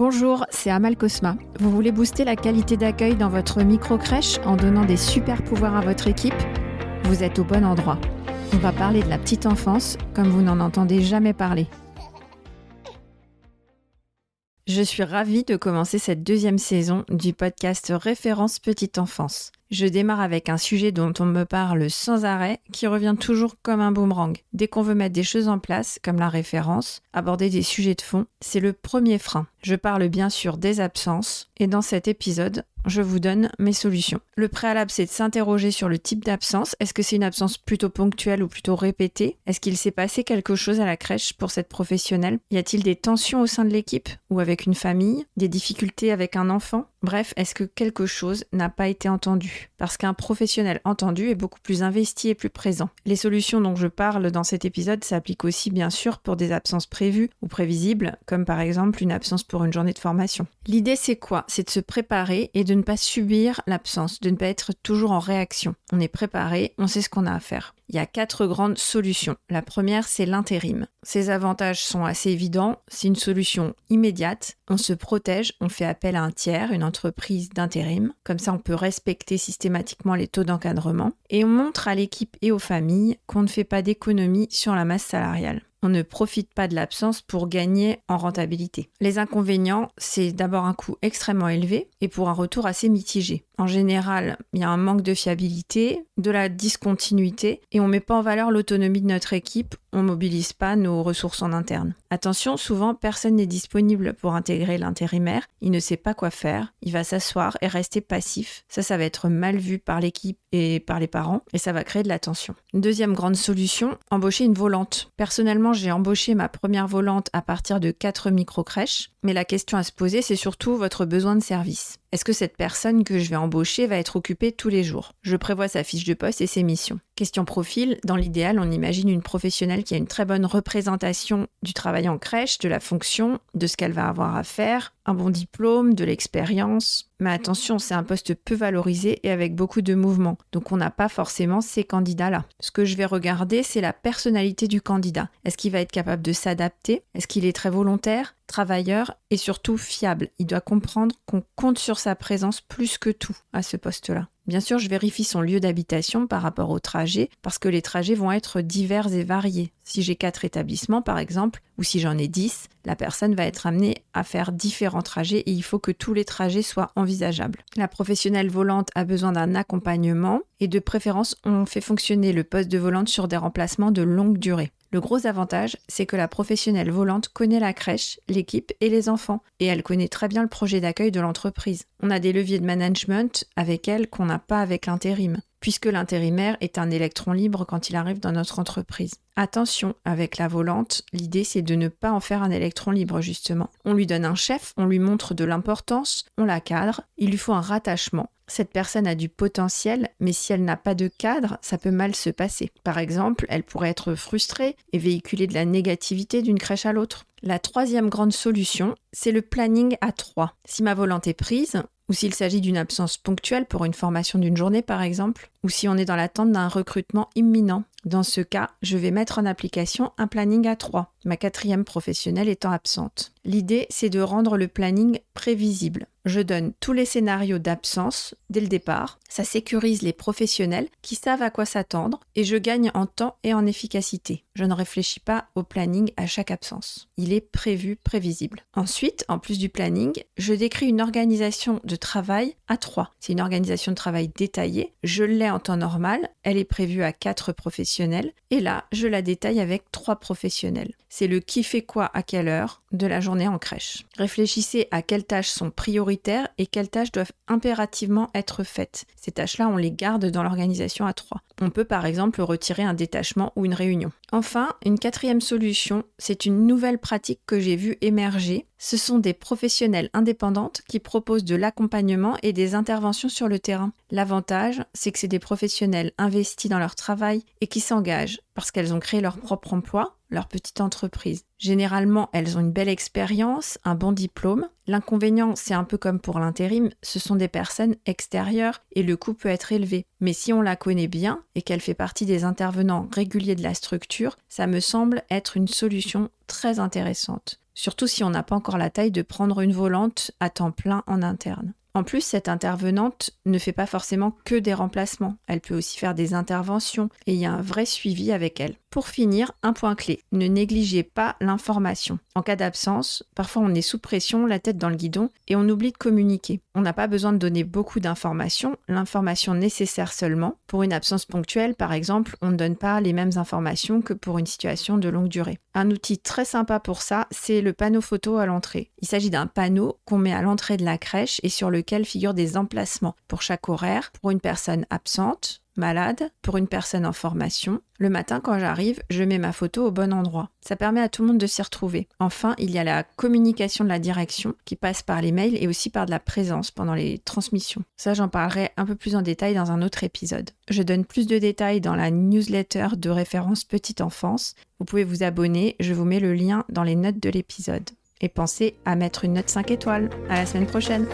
Bonjour, c'est Amal Cosma. Vous voulez booster la qualité d'accueil dans votre micro-crèche en donnant des super pouvoirs à votre équipe? Vous êtes au bon endroit. On va parler de la petite enfance comme vous n'en entendez jamais parler. Je suis ravie de commencer cette deuxième saison du podcast Référence Petite Enfance. Je démarre avec un sujet dont on me parle sans arrêt, qui revient toujours comme un boomerang. Dès qu'on veut mettre des choses en place, comme la référence, aborder des sujets de fond, c'est le premier frein. Je parle bien sûr des absences, et dans cet épisode, je vous donne mes solutions. Le préalable, c'est de s'interroger sur le type d'absence. Est-ce que c'est une absence plutôt ponctuelle ou plutôt répétée? Est-ce qu'il s'est passé quelque chose à la crèche pour cette professionnelle? Y a-t-il des tensions au sein de l'équipe ou avec une famille? Des difficultés avec un enfant? Bref, est-ce que quelque chose n'a pas été entendu? Parce qu'un professionnel entendu est beaucoup plus investi et plus présent. Les solutions dont je parle dans cet épisode s'appliquent aussi bien sûr pour des absences prévues ou prévisibles, comme par exemple une absence pour une journée de formation. L'idée c'est quoi? C'est de se préparer et de ne pas subir l'absence, de ne pas être toujours en réaction. On est préparé, on sait ce qu'on a à faire. Il y a quatre grandes solutions. La première, c'est l'intérim. Ses avantages sont assez évidents. C'est une solution immédiate. On se protège, on fait appel à un tiers, une entreprise d'intérim. Comme ça, on peut respecter systématiquement les taux d'encadrement. Et on montre à l'équipe et aux familles qu'on ne fait pas d'économie sur la masse salariale on ne profite pas de l'absence pour gagner en rentabilité. Les inconvénients, c'est d'abord un coût extrêmement élevé et pour un retour assez mitigé. En général, il y a un manque de fiabilité, de la discontinuité et on ne met pas en valeur l'autonomie de notre équipe, on mobilise pas nos ressources en interne. Attention, souvent personne n'est disponible pour intégrer l'intérimaire, il ne sait pas quoi faire, il va s'asseoir et rester passif. Ça, ça va être mal vu par l'équipe et par les parents et ça va créer de la tension. deuxième grande solution, embaucher une volante. Personnellement, j'ai embauché ma première volante à partir de 4 micro-crèches, mais la question à se poser, c'est surtout votre besoin de service. Est-ce que cette personne que je vais embaucher va être occupée tous les jours? Je prévois sa fiche de poste et ses missions. Question profil, dans l'idéal, on imagine une professionnelle qui a une très bonne représentation du travail en crèche, de la fonction, de ce qu'elle va avoir à faire, un bon diplôme, de l'expérience. Mais attention, c'est un poste peu valorisé et avec beaucoup de mouvements. Donc on n'a pas forcément ces candidats-là. Ce que je vais regarder, c'est la personnalité du candidat. Est-ce qu'il va être capable de s'adapter? Est-ce qu'il est très volontaire travailleur et surtout fiable? Il doit comprendre qu'on compte sur sa présence plus que tout à ce poste-là. Bien sûr, je vérifie son lieu d'habitation par rapport au trajet, parce que les trajets vont être divers et variés. Si j'ai quatre établissements, par exemple, ou si j'en ai dix, la personne va être amenée à faire différents trajets et il faut que tous les trajets soient envisageables. La professionnelle volante a besoin d'un accompagnement et de préférence, on fait fonctionner le poste de volante sur des remplacements de longue durée. Le gros avantage, c'est que la professionnelle volante connaît la crèche, l'équipe et les enfants, et elle connaît très bien le projet d'accueil de l'entreprise. On a des leviers de management avec elle qu'on n'a pas avec l'intérim, puisque l'intérimaire est un électron libre quand il arrive dans notre entreprise. Attention, avec la volante, l'idée c'est de ne pas en faire un électron libre justement. On lui donne un chef, on lui montre de l'importance, on la cadre, il lui faut un rattachement cette personne a du potentiel, mais si elle n'a pas de cadre, ça peut mal se passer. Par exemple, elle pourrait être frustrée et véhiculer de la négativité d'une crèche à l'autre. La troisième grande solution, c'est le planning à trois. Si ma volonté est prise, ou s'il s'agit d'une absence ponctuelle pour une formation d'une journée par exemple, ou si on est dans l'attente d'un recrutement imminent. Dans ce cas, je vais mettre en application un planning à 3, ma quatrième professionnelle étant absente. L'idée, c'est de rendre le planning prévisible. Je donne tous les scénarios d'absence dès le départ, ça sécurise les professionnels qui savent à quoi s'attendre et je gagne en temps et en efficacité. Je ne réfléchis pas au planning à chaque absence. Il est prévu, prévisible. Ensuite, en plus du planning, je décris une organisation de travail à 3. C'est une organisation de travail détaillée. Je l'ai en temps normal, elle est prévue à 4 professionnels, et là, je la détaille avec 3 professionnels. C'est le qui fait quoi à quelle heure de la journée en crèche. Réfléchissez à quelles tâches sont prioritaires et quelles tâches doivent impérativement être faites. Ces tâches-là, on les garde dans l'organisation à 3. On peut par exemple retirer un détachement ou une réunion. Enfin, une quatrième solution, c'est une nouvelle pratique que j'ai vue émerger. Ce sont des professionnels indépendantes qui proposent de l'accompagnement et des interventions sur le terrain. L'avantage, c'est que c'est des professionnels investis dans leur travail et qui s'engagent parce qu'elles ont créé leur propre emploi, leur petite entreprise. Généralement, elles ont une belle expérience, un bon diplôme. L'inconvénient, c'est un peu comme pour l'intérim, ce sont des personnes extérieures et le coût peut être élevé. Mais si on la connaît bien et qu'elle fait partie des intervenants réguliers de la structure, ça me semble être une solution très intéressante. Surtout si on n'a pas encore la taille de prendre une volante à temps plein en interne. En plus, cette intervenante ne fait pas forcément que des remplacements, elle peut aussi faire des interventions et il y a un vrai suivi avec elle. Pour finir, un point clé, ne négligez pas l'information. En cas d'absence, parfois on est sous pression, la tête dans le guidon, et on oublie de communiquer. On n'a pas besoin de donner beaucoup d'informations, l'information nécessaire seulement. Pour une absence ponctuelle, par exemple, on ne donne pas les mêmes informations que pour une situation de longue durée. Un outil très sympa pour ça, c'est le panneau photo à l'entrée. Il s'agit d'un panneau qu'on met à l'entrée de la crèche et sur lequel figurent des emplacements pour chaque horaire, pour une personne absente, malade, pour une personne en formation. Le matin, quand j'arrive, je mets ma photo au bon endroit. Ça permet à tout le monde de s'y retrouver. Enfin, il y a la communication de la direction qui passe par les mails et aussi par de la présence pendant les transmissions. Ça, j'en parlerai un peu plus en détail dans un autre épisode. Je donne plus de détails dans la newsletter de référence Petite Enfance. Vous pouvez vous abonner, je vous mets le lien dans les notes de l'épisode. Et pensez à mettre une note 5 étoiles. À la semaine prochaine!